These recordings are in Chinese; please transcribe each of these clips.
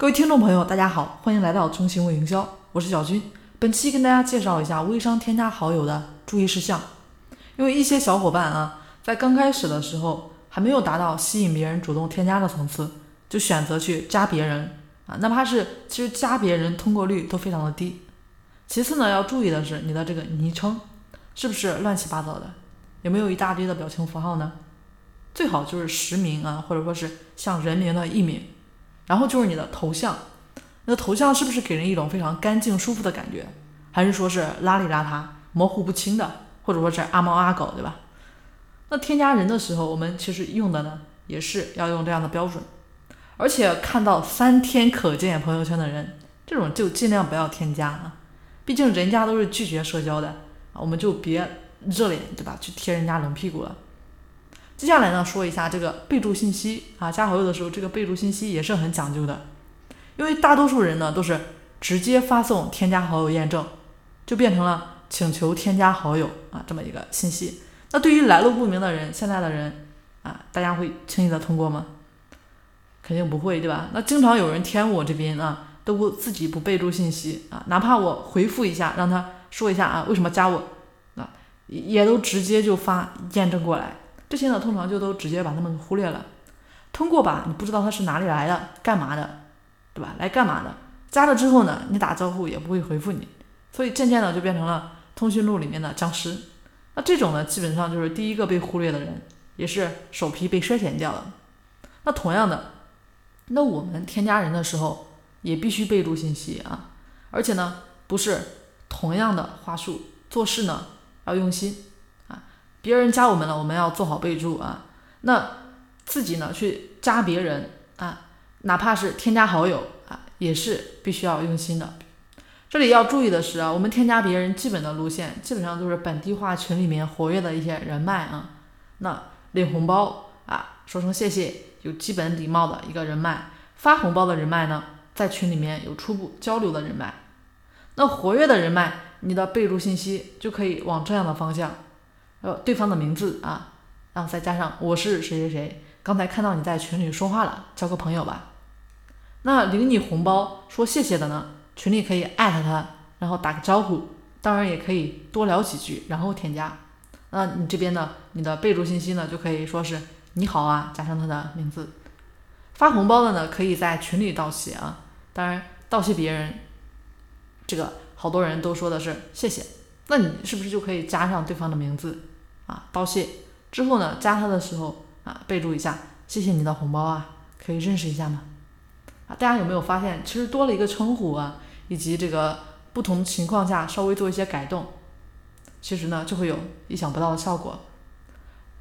各位听众朋友，大家好，欢迎来到中行为营销，我是小军。本期跟大家介绍一下微商添加好友的注意事项。因为一些小伙伴啊，在刚开始的时候还没有达到吸引别人主动添加的层次，就选择去加别人啊，哪怕是其实加别人通过率都非常的低。其次呢，要注意的是你的这个昵称是不是乱七八糟的，有没有一大堆的表情符号呢？最好就是实名啊，或者说是像人名的艺名。然后就是你的头像，那个头像是不是给人一种非常干净舒服的感觉，还是说是邋里邋遢、模糊不清的，或者说是阿猫阿狗，对吧？那添加人的时候，我们其实用的呢，也是要用这样的标准。而且看到三天可见朋友圈的人，这种就尽量不要添加啊，毕竟人家都是拒绝社交的，我们就别热脸，对吧？去贴人家冷屁股了。接下来呢，说一下这个备注信息啊，加好友的时候，这个备注信息也是很讲究的，因为大多数人呢都是直接发送添加好友验证，就变成了请求添加好友啊这么一个信息。那对于来路不明的人，现在的人啊，大家会轻易的通过吗？肯定不会，对吧？那经常有人添我这边啊，都不自己不备注信息啊，哪怕我回复一下，让他说一下啊为什么加我，啊也都直接就发验证过来。这些呢，通常就都直接把他们忽略了。通过吧，你不知道他是哪里来的，干嘛的，对吧？来干嘛的？加了之后呢，你打招呼也不会回复你，所以渐渐的就变成了通讯录里面的僵尸。那这种呢，基本上就是第一个被忽略的人，也是首批被筛选掉的。那同样的，那我们添加人的时候也必须备注信息啊，而且呢，不是同样的话术，做事呢要用心。别人加我们了，我们要做好备注啊。那自己呢去加别人啊，哪怕是添加好友啊，也是必须要用心的。这里要注意的是啊，我们添加别人基本的路线，基本上都是本地化群里面活跃的一些人脉啊。那领红包啊，说声谢谢，有基本礼貌的一个人脉；发红包的人脉呢，在群里面有初步交流的人脉。那活跃的人脉，你的备注信息就可以往这样的方向。呃，对方的名字啊，然后再加上我是谁谁谁，刚才看到你在群里说话了，交个朋友吧。那领你红包说谢谢的呢，群里可以艾特他，然后打个招呼，当然也可以多聊几句，然后添加。那你这边呢，你的备注信息呢，就可以说是你好啊，加上他的名字。发红包的呢，可以在群里道谢啊，当然道谢别人，这个好多人都说的是谢谢，那你是不是就可以加上对方的名字？啊，道谢之后呢，加他的时候啊，备注一下，谢谢你的红包啊，可以认识一下吗？啊，大家有没有发现，其实多了一个称呼啊，以及这个不同情况下稍微做一些改动，其实呢就会有意想不到的效果。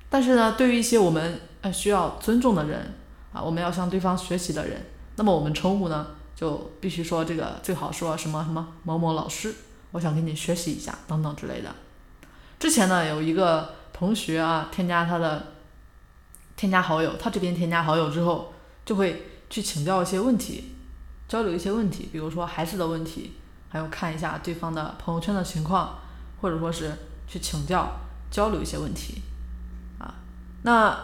但是呢，对于一些我们呃需要尊重的人啊，我们要向对方学习的人，那么我们称呼呢就必须说这个最好说什么什么某某老师，我想跟你学习一下等等之类的。之前呢有一个。同学啊，添加他的添加好友，他这边添加好友之后，就会去请教一些问题，交流一些问题，比如说孩子的问题，还有看一下对方的朋友圈的情况，或者说是去请教交流一些问题啊。那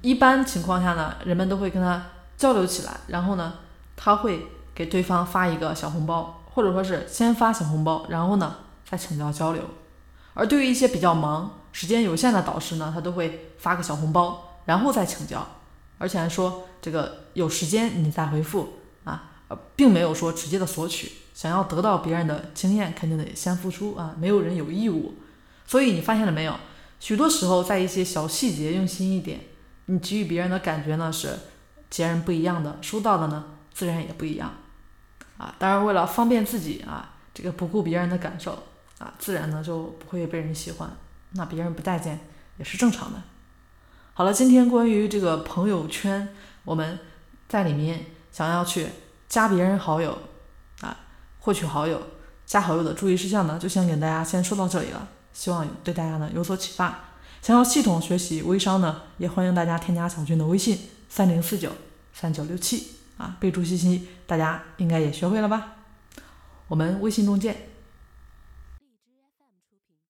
一般情况下呢，人们都会跟他交流起来，然后呢，他会给对方发一个小红包，或者说是先发小红包，然后呢再请教交流。而对于一些比较忙、时间有限的导师呢，他都会发个小红包，然后再请教，而且还说这个有时间你再回复啊，并没有说直接的索取。想要得到别人的经验，肯定得先付出啊，没有人有义务。所以你发现了没有？许多时候在一些小细节用心一点，你给予别人的感觉呢是截然不一样的，收到的呢自然也不一样啊。当然，为了方便自己啊，这个不顾别人的感受。啊，自然呢就不会被人喜欢，那别人不待见也是正常的。好了，今天关于这个朋友圈，我们在里面想要去加别人好友啊，获取好友、加好友的注意事项呢，就先给大家先说到这里了。希望对大家呢有所启发。想要系统学习微商呢，也欢迎大家添加小军的微信三零四九三九六七啊，备注信息大家应该也学会了吧？我们微信中见。